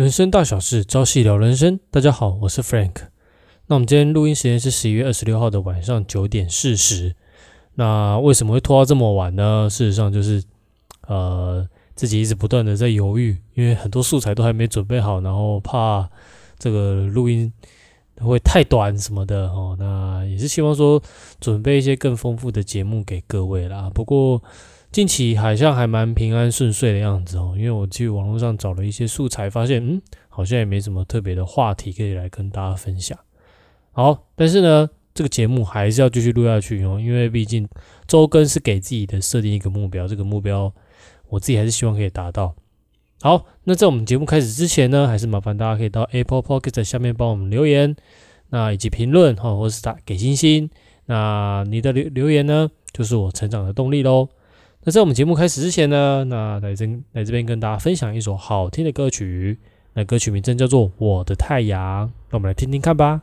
人生大小事，朝夕聊人生。大家好，我是 Frank。那我们今天录音时间是十一月二十六号的晚上九点四十。那为什么会拖到这么晚呢？事实上就是呃自己一直不断的在犹豫，因为很多素材都还没准备好，然后怕这个录音会太短什么的哦。那也是希望说准备一些更丰富的节目给各位啦。不过。近期好像还蛮平安顺遂的样子哦，因为我去网络上找了一些素材，发现嗯，好像也没什么特别的话题可以来跟大家分享。好，但是呢，这个节目还是要继续录下去哦，因为毕竟周更是给自己的设定一个目标，这个目标我自己还是希望可以达到。好，那在我们节目开始之前呢，还是麻烦大家可以到 Apple Podcast 下面帮我们留言，那以及评论哈，或是打给星星。那你的留留言呢，就是我成长的动力喽。那在我们节目开始之前呢，那来这来这边跟大家分享一首好听的歌曲，那歌曲名称叫做《我的太阳》，那我们来听听看吧。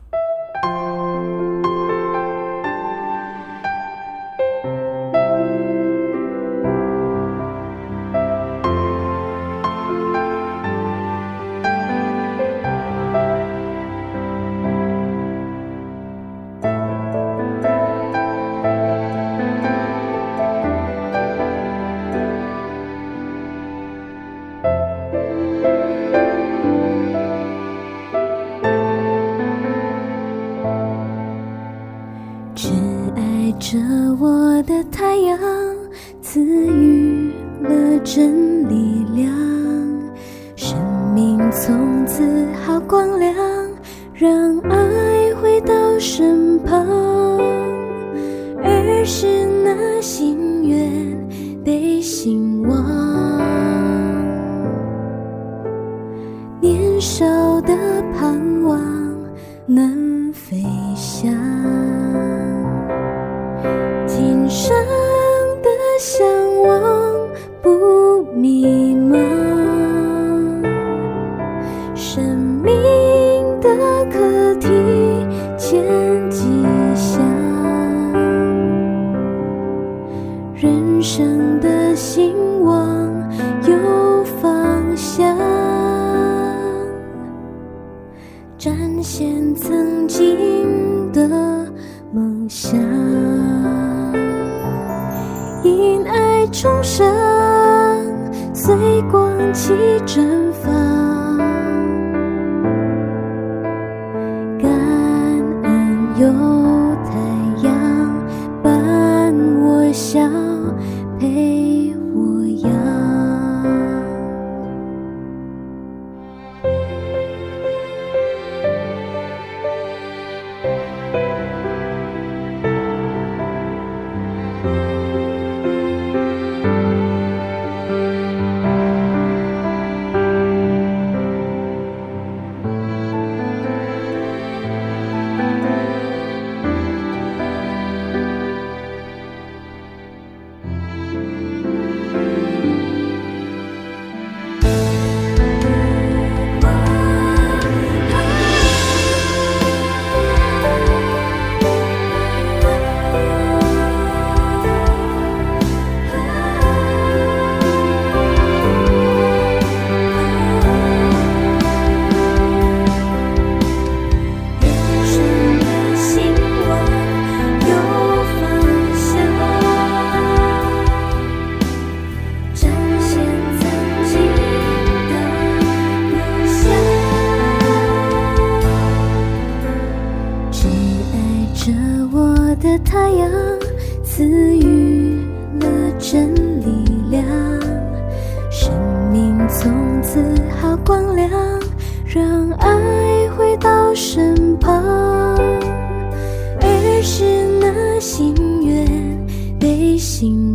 光亮让爱回到身旁儿时那心愿被心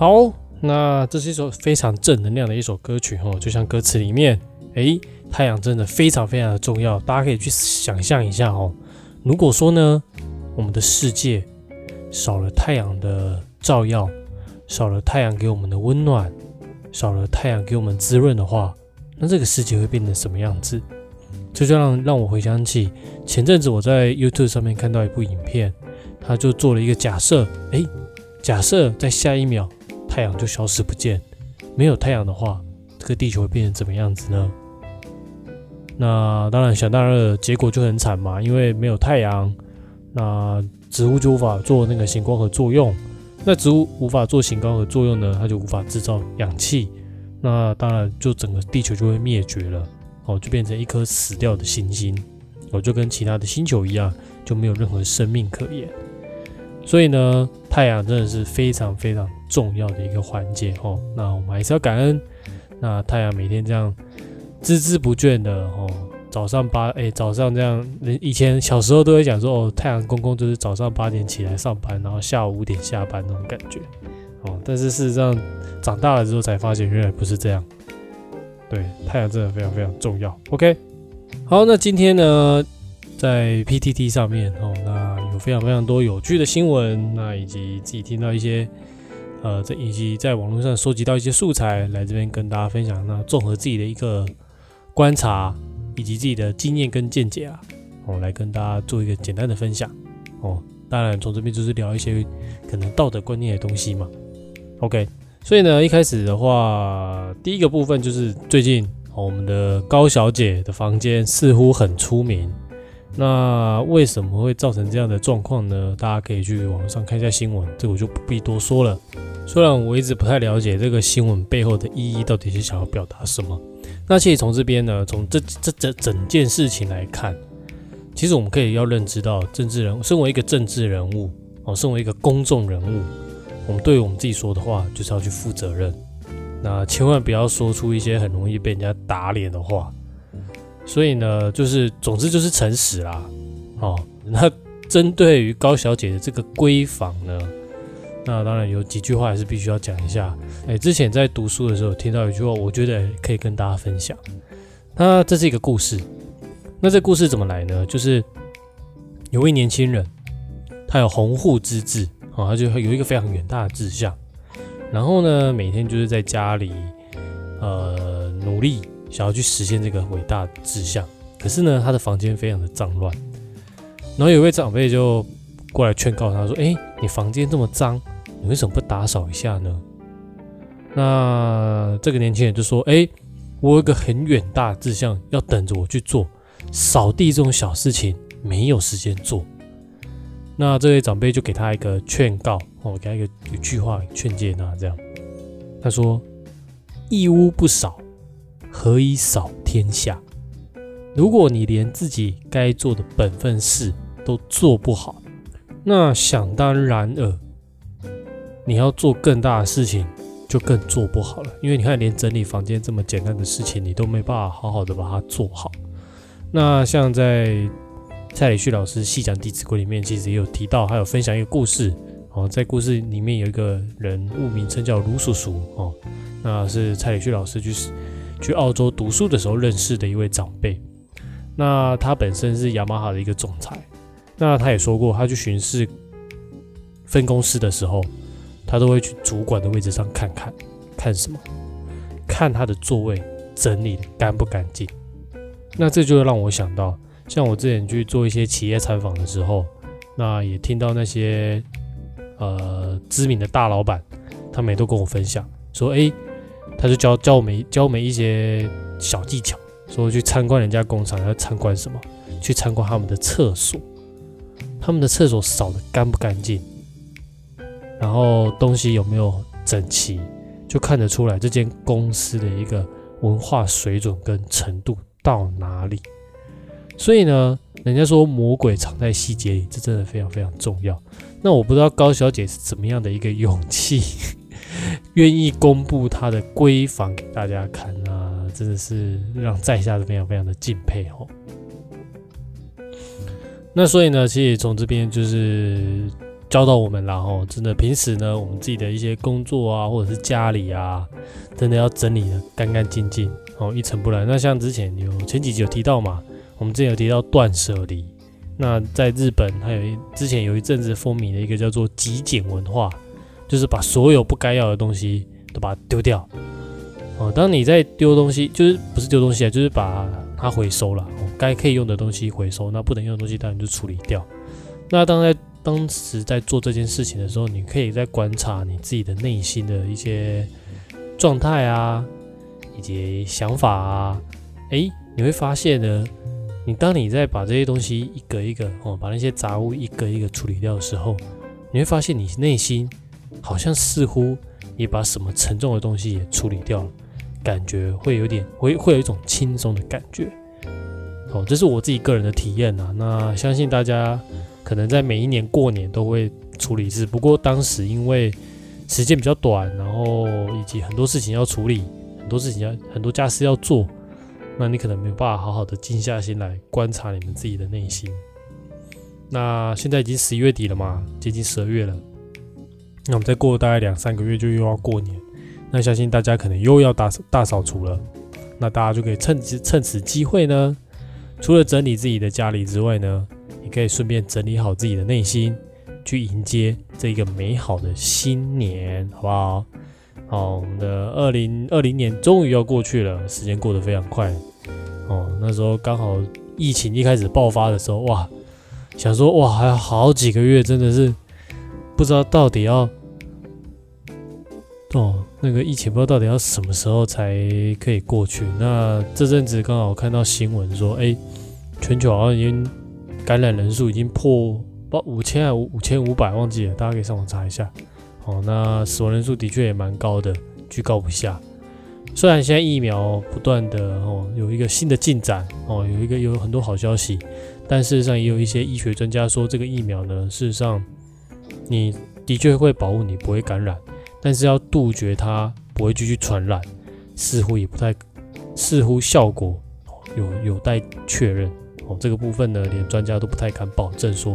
好，那这是一首非常正能量的一首歌曲哦，就像歌词里面，诶，太阳真的非常非常的重要，大家可以去想象一下哦。如果说呢，我们的世界少了太阳的照耀，少了太阳给我们的温暖，少了太阳给我们滋润的话，那这个世界会变成什么样子？这就让让我回想起前阵子我在 YouTube 上面看到一部影片，他就做了一个假设，诶，假设在下一秒太阳就消失不见，没有太阳的话，这个地球会变成怎么样子呢？那当然，想当然了，结果就很惨嘛，因为没有太阳，那植物就无法做那个行光合作用。那植物无法做行光合作用呢，它就无法制造氧气。那当然，就整个地球就会灭绝了，哦，就变成一颗死掉的行星，哦，就跟其他的星球一样，就没有任何生命可言。所以呢，太阳真的是非常非常重要的一个环节哦。那我们还是要感恩，那太阳每天这样孜孜不倦的哦，早上八哎早上这样，以前小时候都会讲说哦，太阳公公就是早上八点起来上班，然后下午五点下班那种感觉哦。但是事实上长大了之后才发现，原来不是这样。对，太阳真的非常非常重要。OK，好，那今天呢，在 PTT 上面哦，那有非常非常多有趣的新闻，那以及自己听到一些呃，这以及在网络上收集到一些素材，来这边跟大家分享。那综合自己的一个观察以及自己的经验跟见解啊，哦，来跟大家做一个简单的分享哦。当然，从这边就是聊一些可能道德观念的东西嘛。OK，所以呢，一开始的话，第一个部分就是最近、哦、我们的高小姐的房间似乎很出名。那为什么会造成这样的状况呢？大家可以去网上看一下新闻，这我就不必多说了。虽然我一直不太了解这个新闻背后的意义到底是想要表达什么。那其实从这边呢，从这这这整件事情来看，其实我们可以要认知到，政治人身为一个政治人物哦，身为一个公众人物，我们对我们自己说的话就是要去负责任。那千万不要说出一些很容易被人家打脸的话。所以呢，就是总之就是诚实啦。哦，那针对于高小姐的这个闺房呢，那当然有几句话还是必须要讲一下。哎，之前在读书的时候听到一句话，我觉得可以跟大家分享。那这是一个故事。那这故事怎么来呢？就是有位年轻人，他有鸿鹄之志啊，他就有一个非常远大的志向。然后呢，每天就是在家里呃努力，想要去实现这个伟大志向。可是呢，他的房间非常的脏乱。然后有位长辈就过来劝告他说：“哎，你房间这么脏，你为什么不打扫一下呢？”那这个年轻人就说：“哎，我有个很远大的志向要等着我去做，扫地这种小事情没有时间做。”那这位长辈就给他一个劝告哦，给他一个一句话劝诫他这样。他说：“一屋不扫，何以扫天下？如果你连自己该做的本分事都做不好，那想当然尔，你要做更大的事情。”就更做不好了，因为你看，连整理房间这么简单的事情，你都没办法好好的把它做好。那像在蔡礼旭老师细讲《弟子规》里面，其实也有提到，还有分享一个故事哦。在故事里面有一个人物名称叫卢叔叔哦，那是蔡礼旭老师去去澳洲读书的时候认识的一位长辈。那他本身是雅马哈的一个总裁，那他也说过，他去巡视分公司的时候。他都会去主管的位置上看看，看什么？看他的座位整理的干不干净。那这就让我想到，像我之前去做一些企业采访的时候，那也听到那些呃知名的大老板，他们也都跟我分享说，哎，他就教教我们教我们一些小技巧，说去参观人家工厂要参观什么？去参观他们的厕所，他们的厕所扫的干不干净？然后东西有没有整齐，就看得出来这间公司的一个文化水准跟程度到哪里。所以呢，人家说魔鬼藏在细节里，这真的非常非常重要。那我不知道高小姐是怎么样的一个勇气，愿意公布他的闺房给大家看啊，真的是让在下的非常非常的敬佩哦。那所以呢，其实从这边就是。教到我们然后真的平时呢，我们自己的一些工作啊，或者是家里啊，真的要整理的干干净净哦，一尘不染。那像之前有前几集有提到嘛，我们之前有提到断舍离。那在日本，还有一之前有一阵子风靡的一个叫做极简文化，就是把所有不该要的东西都把它丢掉哦。当你在丢东西，就是不是丢东西啊，就是把它回收了，该可以用的东西回收，那不能用的东西当然就处理掉。那当在当时在做这件事情的时候，你可以在观察你自己的内心的一些状态啊，以及想法啊，诶，你会发现呢，你当你在把这些东西一个一个哦，把那些杂物一个一个处理掉的时候，你会发现你内心好像似乎也把什么沉重的东西也处理掉了，感觉会有点会会有一种轻松的感觉。哦，这是我自己个人的体验啊，那相信大家。可能在每一年过年都会处理一次，不过当时因为时间比较短，然后以及很多事情要处理，很多事情要很多家事要做，那你可能没有办法好好的静下心来观察你们自己的内心。那现在已经十一月底了嘛，接近十二月了，那我们再过大概两三个月就又要过年，那相信大家可能又要大大扫除了，那大家就可以趁趁此机会呢，除了整理自己的家里之外呢。你可以顺便整理好自己的内心，去迎接这一个美好的新年，好不好？好，我们的二零二零年终于要过去了，时间过得非常快。哦，那时候刚好疫情一开始爆发的时候，哇，想说哇，还有好几个月，真的是不知道到底要哦，那个疫情不知道到底要什么时候才可以过去。那这阵子刚好看到新闻说，哎，全球好像已经。感染人数已经破报五千还五五千五百，忘记了，大家可以上网查一下。哦，那死亡人数的确也蛮高的，居高不下。虽然现在疫苗不断的哦有一个新的进展哦，有一个有很多好消息，但事实上也有一些医学专家说，这个疫苗呢，事实上你的确会保护你不会感染，但是要杜绝它不会继续传染，似乎也不太，似乎效果有有待确认。哦这个部分呢，连专家都不太敢保证说，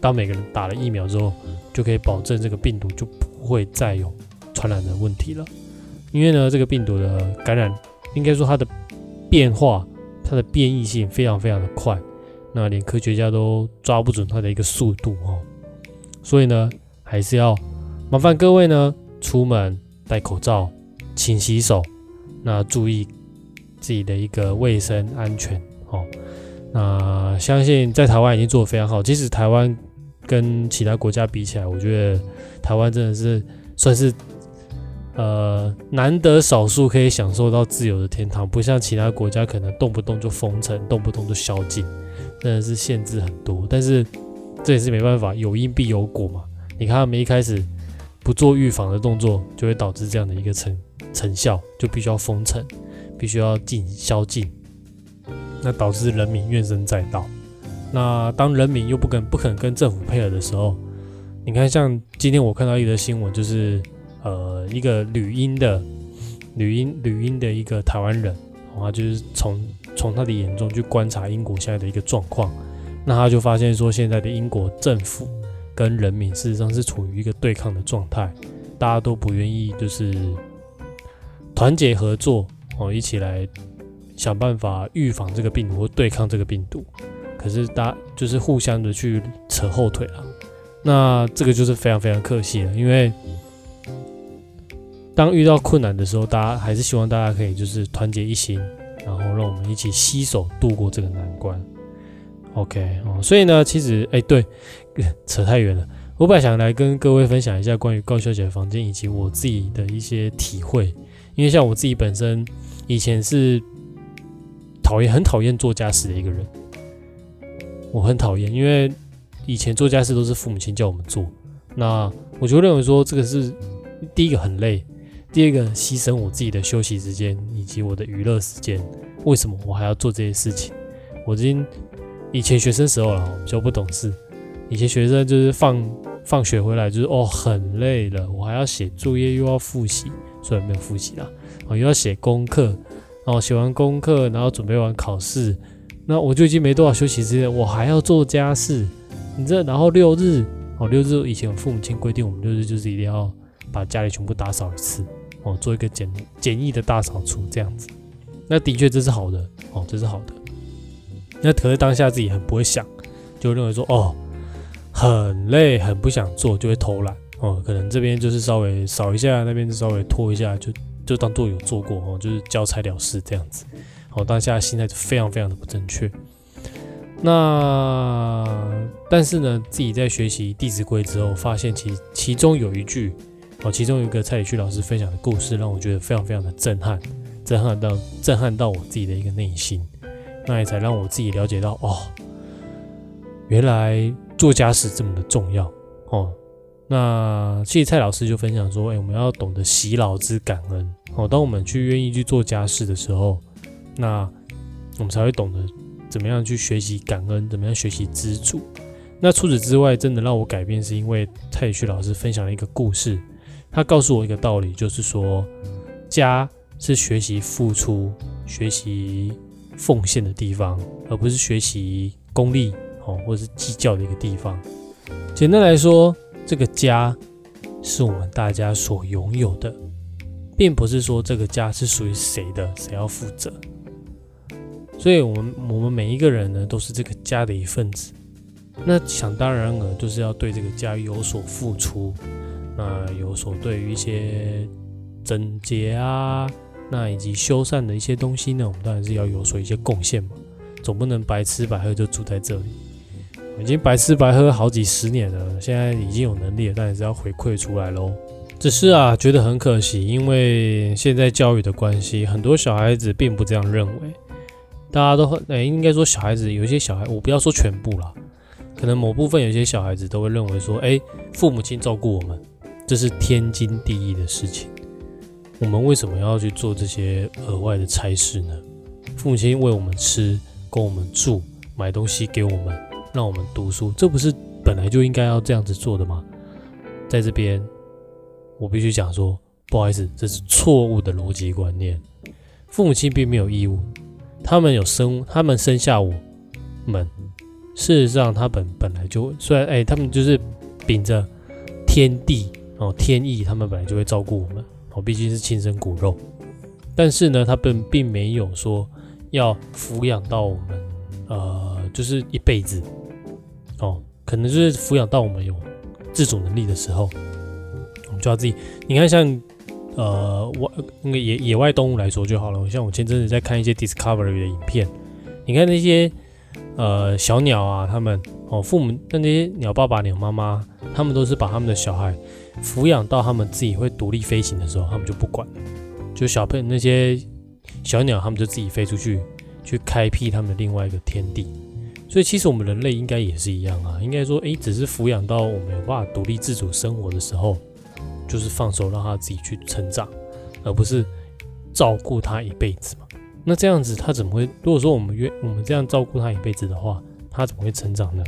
当每个人打了疫苗之后，就可以保证这个病毒就不会再有传染的问题了。因为呢，这个病毒的感染，应该说它的变化它的变异性非常非常的快，那连科学家都抓不准它的一个速度哦。所以呢，还是要麻烦各位呢，出门戴口罩，勤洗手，那注意自己的一个卫生安全哦。那相信在台湾已经做得非常好，即使台湾跟其他国家比起来，我觉得台湾真的是算是呃难得少数可以享受到自由的天堂，不像其他国家可能动不动就封城，动不动就宵禁，真的是限制很多。但是这也是没办法，有因必有果嘛。你看他们一开始不做预防的动作，就会导致这样的一个成成效，就必须要封城，必须要禁宵禁。那导致人民怨声载道。那当人民又不肯不肯跟政府配合的时候，你看，像今天我看到一则新闻，就是呃一个旅英的旅英旅英的一个台湾人，他就是从从他的眼中去观察英国现在的一个状况，那他就发现说，现在的英国政府跟人民事实上是处于一个对抗的状态，大家都不愿意就是团结合作哦，一起来。想办法预防这个病毒或对抗这个病毒，可是大家就是互相的去扯后腿了，那这个就是非常非常可惜了。因为当遇到困难的时候，大家还是希望大家可以就是团结一心，然后让我们一起携手度过这个难关。OK 哦，所以呢，其实哎对，扯太远了。我本来想来跟各位分享一下关于高小姐的房间以及我自己的一些体会，因为像我自己本身以前是。讨厌，很讨厌做家事的一个人。我很讨厌，因为以前做家事都是父母亲叫我们做，那我就认为说这个是第一个很累，第二个牺牲我自己的休息时间以及我的娱乐时间。为什么我还要做这些事情？我已经以前学生时候了，比较不懂事。以前学生就是放放学回来就是哦很累了，我还要写作业又要复习，虽然没有复习啦，我又要写功课。然后写完功课，然后准备完考试，那我就已经没多少休息时间，我还要做家事。你这，然后六日哦，六日以前我父母亲规定，我们六日就是一定要把家里全部打扫一次哦，做一个简简易的大扫除这样子。那的确这是好的哦，这是好的。那可是当下自己很不会想，就认为说哦，很累，很不想做，就会偷懒哦。可能这边就是稍微扫一下，那边就稍微拖一下就。就当做有做过哦，就是交差了事这样子。好，当下心态就非常非常的不正确。那但是呢，自己在学习《弟子规》之后，发现其其中有一句哦，其中有一个蔡礼旭老师分享的故事，让我觉得非常非常的震撼，震撼到震撼到我自己的一个内心。那也才让我自己了解到哦，原来做家事这么的重要哦。那其实蔡老师就分享说，哎，我们要懂得习老之感恩哦。当我们去愿意去做家事的时候，那我们才会懂得怎么样去学习感恩，怎么样学习知足。那除此之外，真的让我改变，是因为蔡宇旭老师分享了一个故事，他告诉我一个道理，就是说，家是学习付出、学习奉献的地方，而不是学习功利哦，或者是计较的一个地方。简单来说。这个家是我们大家所拥有的，并不是说这个家是属于谁的，谁要负责。所以，我们我们每一个人呢，都是这个家的一份子。那想当然尔，就是要对这个家有所付出，那有所对于一些整洁啊，那以及修缮的一些东西呢，我们当然是要有所一些贡献嘛，总不能白吃白喝就住在这里。已经白吃白喝好几十年了，现在已经有能力了，但也是要回馈出来喽。只是啊，觉得很可惜，因为现在教育的关系，很多小孩子并不这样认为。大家都很哎，应该说小孩子有一些小孩，我不要说全部啦，可能某部分有些小孩子都会认为说，哎，父母亲照顾我们，这是天经地义的事情。我们为什么要去做这些额外的差事呢？父母亲为我们吃，供我们住，买东西给我们。让我们读书，这不是本来就应该要这样子做的吗？在这边，我必须讲说，不好意思，这是错误的逻辑观念。父母亲并没有义务，他们有生，他们生下我们，事实上，他本本来就虽然哎，他们就是秉着天地哦天意，他们本来就会照顾我们哦，毕竟是亲生骨肉。但是呢，他本并没有说要抚养到我们，呃，就是一辈子，哦，可能就是抚养到我们有自主能力的时候，我们就要自己。你看，像呃，外那个野野外动物来说就好了。像我前阵子在看一些 Discovery 的影片，你看那些呃小鸟啊，他们哦，父母那那些鸟爸爸、鸟妈妈，他们都是把他们的小孩抚养到他们自己会独立飞行的时候，他们就不管了。就小朋友那些小鸟，他们就自己飞出去，去开辟他们的另外一个天地。所以其实我们人类应该也是一样啊，应该说，诶，只是抚养到我们有办法独立自主生活的时候，就是放手让他自己去成长，而不是照顾他一辈子嘛。那这样子他怎么会？如果说我们愿我们这样照顾他一辈子的话，他怎么会成长呢？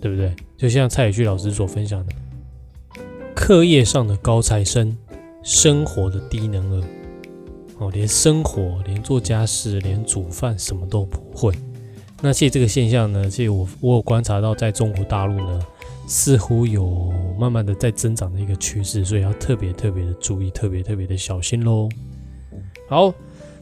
对不对？就像蔡宇旭老师所分享的，课业上的高材生。生活的低能儿，哦，连生活、连做家事、连煮饭什么都不会。那其实这个现象呢，其实我我有观察到，在中国大陆呢，似乎有慢慢的在增长的一个趋势，所以要特别特别的注意，特别特别的小心喽。好，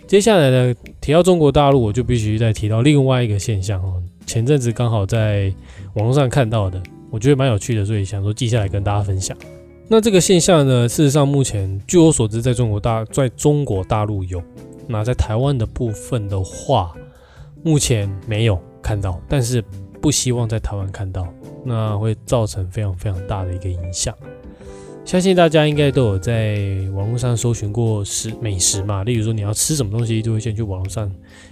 接下来呢，提到中国大陆，我就必须再提到另外一个现象哦。前阵子刚好在网络上看到的，我觉得蛮有趣的，所以想说记下来跟大家分享。那这个现象呢？事实上，目前据我所知，在中国大在中国大陆有，那在台湾的部分的话，目前没有看到，但是不希望在台湾看到，那会造成非常非常大的一个影响。相信大家应该都有在网络上搜寻过食美食嘛，例如说你要吃什么东西，就会先去网络上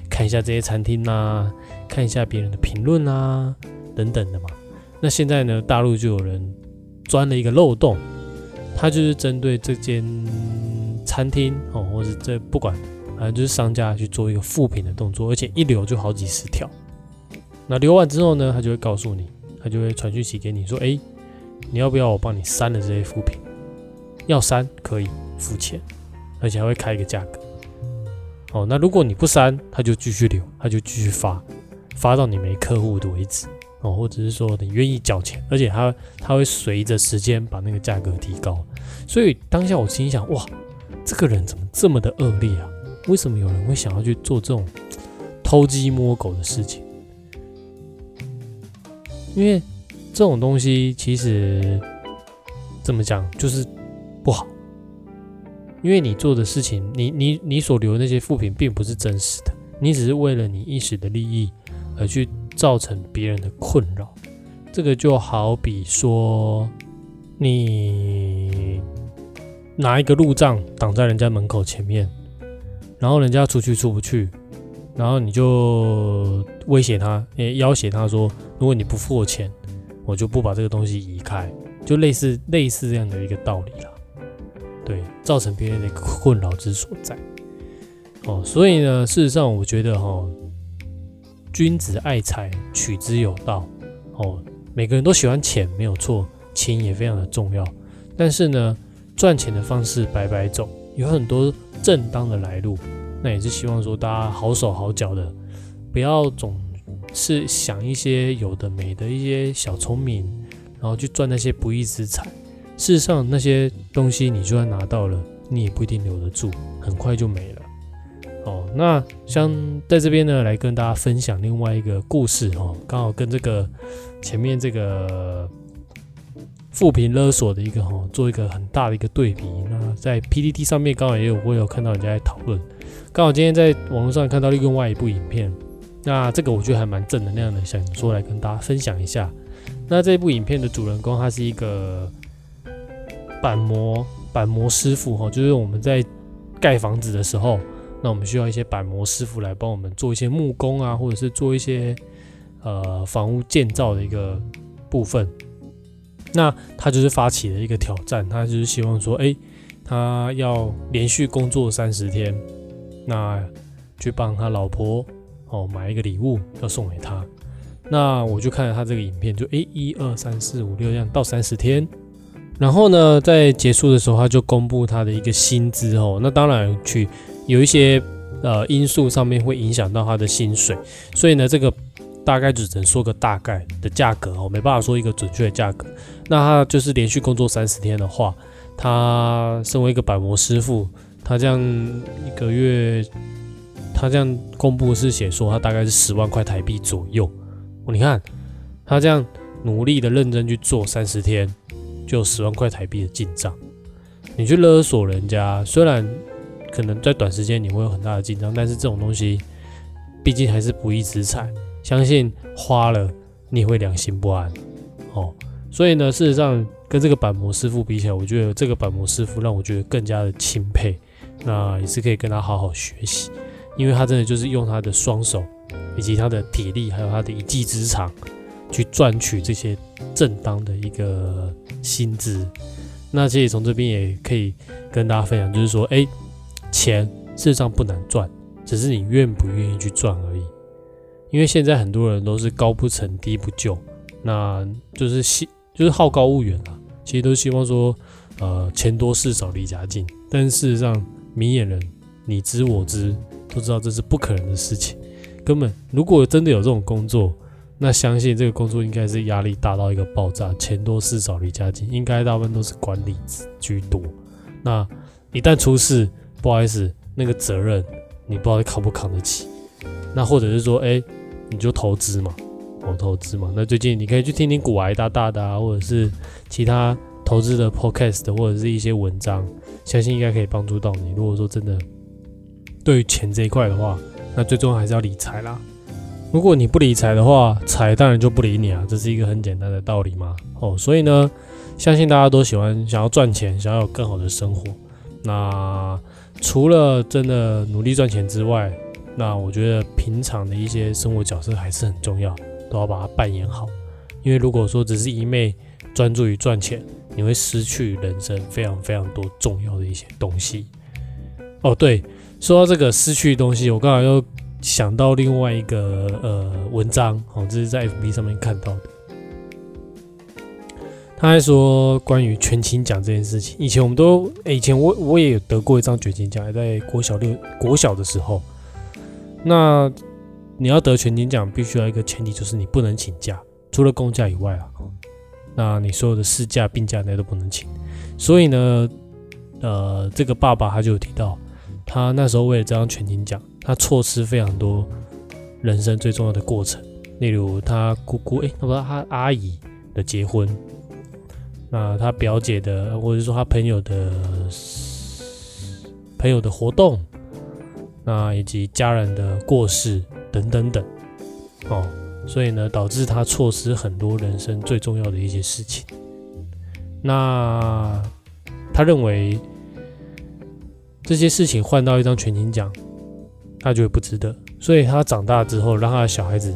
看一下这些餐厅啊，看一下别人的评论啊等等的嘛。那现在呢，大陆就有人钻了一个漏洞。他就是针对这间餐厅哦，或者这不管，反正就是商家去做一个复评的动作，而且一留就好几十条。那留完之后呢，他就会告诉你，他就会传讯息给你说，哎，你要不要我帮你删了这些复评？要删可以付钱，而且还会开一个价格。哦，那如果你不删，他就继续留，他就继续发，发到你没客户的为止。哦，或者是说你愿意交钱，而且他他会随着时间把那个价格提高，所以当下我心想，哇，这个人怎么这么的恶劣啊？为什么有人会想要去做这种 偷鸡摸狗的事情？因为这种东西其实怎么讲就是不好，因为你做的事情，你你你所留的那些副品并不是真实的，你只是为了你一时的利益而去。造成别人的困扰，这个就好比说，你拿一个路障挡在人家门口前面，然后人家出去出不去，然后你就威胁他，诶，要挟他说，如果你不付我钱，我就不把这个东西移开，就类似类似这样的一个道理啦。对，造成别人的困扰之所在。哦，所以呢，事实上，我觉得哈。君子爱财，取之有道。哦，每个人都喜欢钱，没有错，钱也非常的重要。但是呢，赚钱的方式百百种，有很多正当的来路。那也是希望说大家好手好脚的，不要总是想一些有的没的一些小聪明，然后去赚那些不义之财。事实上，那些东西你就算拿到了，你也不一定留得住，很快就没了。哦，那像在这边呢，来跟大家分享另外一个故事哦，刚好跟这个前面这个富平勒索的一个哈，做一个很大的一个对比。那在 PPT 上面刚好也有我有看到人家在讨论，刚好今天在网络上看到另外一部影片，那这个我觉得还蛮正能量的，想说来跟大家分享一下。那这部影片的主人公他是一个板模板模师傅哈，就是我们在盖房子的时候。那我们需要一些板模师傅来帮我们做一些木工啊，或者是做一些呃房屋建造的一个部分。那他就是发起了一个挑战，他就是希望说，哎，他要连续工作三十天，那去帮他老婆哦买一个礼物要送给他。那我就看了他这个影片，就哎一二三四五六这样到三十天，然后呢在结束的时候他就公布他的一个薪资哦，那当然去。有一些呃因素上面会影响到他的薪水，所以呢，这个大概只能说个大概的价格哦，没办法说一个准确的价格。那他就是连续工作三十天的话，他身为一个板模师傅，他这样一个月，他这样公布是写说他大概是十万块台币左右。你看他这样努力的认真去做三十天，就有十万块台币的进账。你去勒索人家，虽然可能在短时间你会有很大的进账，但是这种东西毕竟还是不义之财，相信花了你会良心不安哦。所以呢，事实上跟这个板模师傅比起来，我觉得这个板模师傅让我觉得更加的钦佩，那也是可以跟他好好学习，因为他真的就是用他的双手以及他的体力，还有他的一技之长去赚取这些正当的一个薪资。那其实从这边也可以跟大家分享，就是说，哎，钱事实上不难赚，只是你愿不愿意去赚而已。因为现在很多人都是高不成低不就，那就是希就是好高骛远啊。其实都希望说，呃，钱多事少离家近。但事实上，明眼人你知我知，都知道这是不可能的事情。根本如果真的有这种工作，那相信这个工作应该是压力大到一个爆炸，钱多事少离家近，应该大部分都是管理居多。那一旦出事，不好意思，那个责任你不知道扛不扛得起。那或者是说，哎，你就投资嘛，我，投资嘛。那最近你可以去听听股癌大大的啊，或者是其他投资的 podcast 或者是一些文章，相信应该可以帮助到你。如果说真的对于钱这一块的话，那最重要还是要理财啦。如果你不理财的话，财当然就不理你啊，这是一个很简单的道理嘛。哦，所以呢，相信大家都喜欢想要赚钱，想要有更好的生活。那除了真的努力赚钱之外，那我觉得平常的一些生活角色还是很重要，都要把它扮演好。因为如果说只是一昧专注于赚钱，你会失去人生非常非常多重要的一些东西。哦，对，说到这个失去的东西，我刚才又。想到另外一个呃文章，哦，这是在 FB 上面看到的。他还说关于全勤奖这件事情，以前我们都，以前我我也有得过一张全勤奖，还在国小六国小的时候。那你要得全勤奖，必须要一个前提，就是你不能请假，除了公假以外啊，那你所有的事假、病假那都不能请。所以呢，呃，这个爸爸他就有提到，他那时候为了这张全勤奖。他错失非常多人生最重要的过程，例如他姑姑哎，他说他阿姨的结婚，那他表姐的，或者说他朋友的朋友的活动，那以及家人的过世等等等，哦，所以呢，导致他错失很多人生最重要的一些事情。那他认为这些事情换到一张全勤奖。他觉得不值得，所以他长大之后让他的小孩子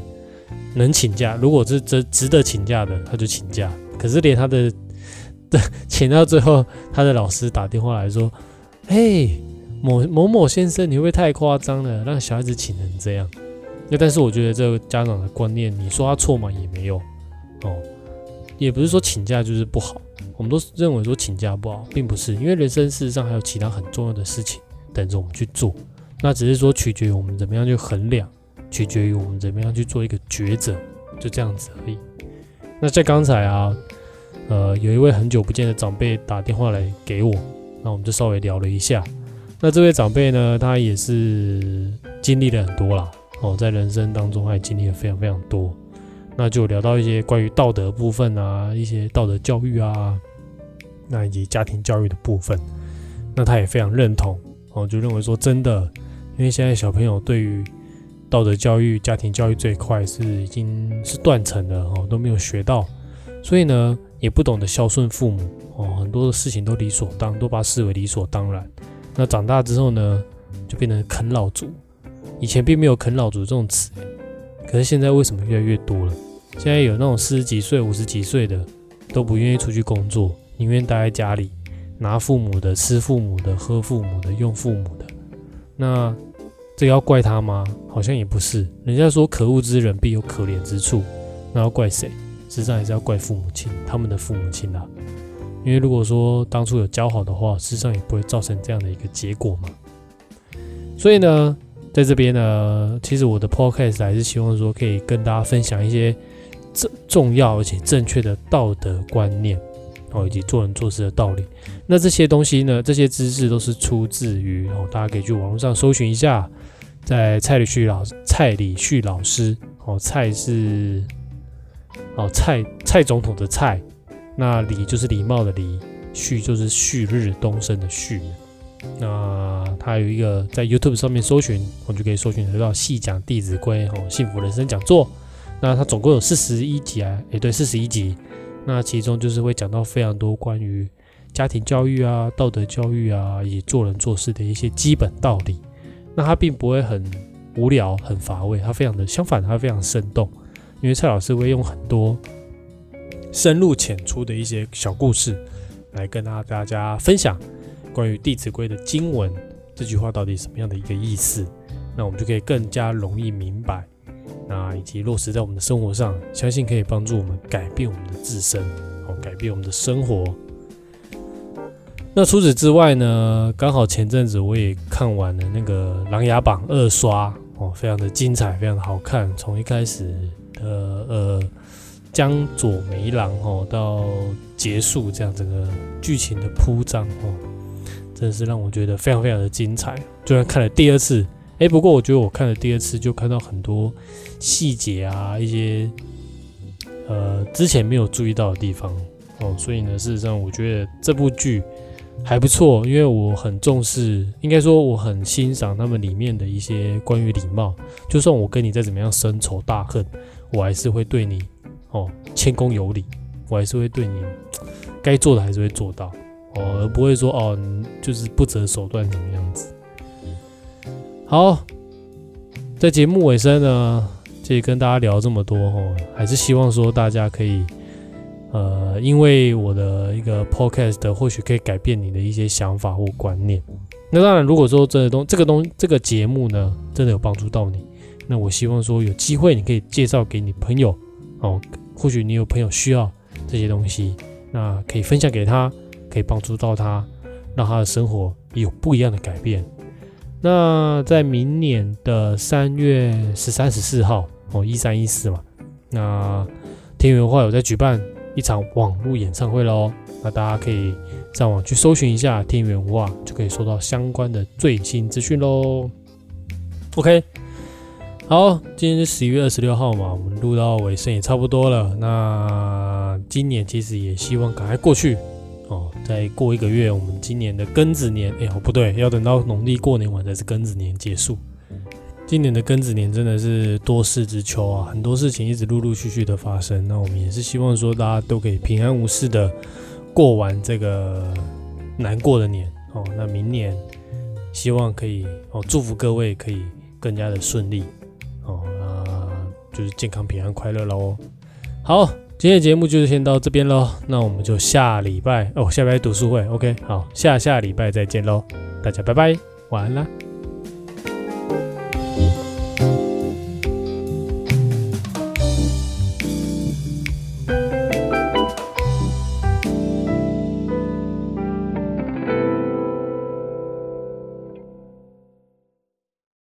能请假，如果是值值得请假的，他就请假。可是连他的的 请到最后，他的老师打电话来说：“嘿，某某某先生，你会不会太夸张了？让小孩子请成这样？”那但是我觉得这个家长的观念，你说他错吗？也没有哦，也不是说请假就是不好，我们都认为说请假不好，并不是，因为人生事实上还有其他很重要的事情等着我们去做。那只是说取决于我们怎么样去衡量，取决于我们怎么样去做一个抉择，就这样子而已。那在刚才啊，呃，有一位很久不见的长辈打电话来给我，那我们就稍微聊了一下。那这位长辈呢，他也是经历了很多啦，哦，在人生当中他也经历了非常非常多。那就聊到一些关于道德部分啊，一些道德教育啊，那以及家庭教育的部分，那他也非常认同，哦，就认为说真的。因为现在小朋友对于道德教育、家庭教育这一块是已经是断层了哦，都没有学到，所以呢也不懂得孝顺父母哦，很多的事情都理所当，都把视为理所当然。那长大之后呢，就变成啃老族。以前并没有啃老族这种词，可是现在为什么越来越多了？现在有那种四十几岁、五十几岁的都不愿意出去工作，宁愿待在家里拿父母的、吃父母的、喝父母的、用父母的。那这要怪他吗？好像也不是。人家说可恶之人必有可怜之处，那要怪谁？实际上还是要怪父母亲，他们的父母亲啊。因为如果说当初有教好的话，事实上也不会造成这样的一个结果嘛。所以呢，在这边呢，其实我的 podcast 还是希望说可以跟大家分享一些重重要而且正确的道德观念。哦，以及做人做事的道理，那这些东西呢？这些知识都是出自于哦，大家可以去网络上搜寻一下，在蔡礼旭老蔡礼旭老师哦，蔡是哦蔡蔡总统的蔡，那礼就是礼貌的礼，旭就是旭日东升的旭。那他有一个在 YouTube 上面搜寻，我就可以搜寻得到细讲《弟子规》哦，幸福人生讲座。那他总共有四十一集啊，也对，四十一集。那其中就是会讲到非常多关于家庭教育啊、道德教育啊，以及做人做事的一些基本道理。那他并不会很无聊、很乏味，他非常的相反，他非常生动。因为蔡老师会用很多深入浅出的一些小故事来跟大家分享。关于《弟子规》的经文，这句话到底什么样的一个意思？那我们就可以更加容易明白，那以及落实在我们的生活上，相信可以帮助我们改变我们的自身，哦，改变我们的生活。那除此之外呢？刚好前阵子我也看完了那个《琅琊榜》二刷，哦，非常的精彩，非常的好看。从一开始的呃江左梅郎哦，到结束这样整个剧情的铺张哦。真的是让我觉得非常非常的精彩，就算看了第二次，哎，不过我觉得我看了第二次就看到很多细节啊，一些呃之前没有注意到的地方哦，所以呢，事实上我觉得这部剧还不错，因为我很重视，应该说我很欣赏他们里面的一些关于礼貌，就算我跟你再怎么样深仇大恨，我还是会对你哦谦恭有礼，我还是会对你该做的还是会做到。哦，而不会说哦，就是不择手段怎么样子。好，在节目尾声呢，这里跟大家聊这么多哦，还是希望说大家可以，呃，因为我的一个 podcast 或许可以改变你的一些想法或观念。那当然，如果说这东这个东这个节目呢，真的有帮助到你，那我希望说有机会你可以介绍给你朋友哦，或许你有朋友需要这些东西，那可以分享给他。可以帮助到他，让他的生活有不一样的改变。那在明年的三月十三、十四号哦，一三一四嘛，那天元文化有在举办一场网络演唱会喽。那大家可以上网去搜寻一下天元文化，就可以收到相关的最新资讯喽。OK，好，今天是十一月二十六号嘛，我们录到尾声也差不多了。那今年其实也希望赶快过去。哦，再过一个月，我们今年的庚子年，哎，不对，要等到农历过年完才是庚子年结束。今年的庚子年真的是多事之秋啊，很多事情一直陆陆续续的发生。那我们也是希望说，大家都可以平安无事的过完这个难过的年。哦，那明年希望可以哦，祝福各位可以更加的顺利。哦，那就是健康平安快乐喽。好。今天的节目就是先到这边喽，那我们就下礼拜哦，下礼拜读书会，OK，好，下下礼拜再见喽，大家拜拜，晚安啦。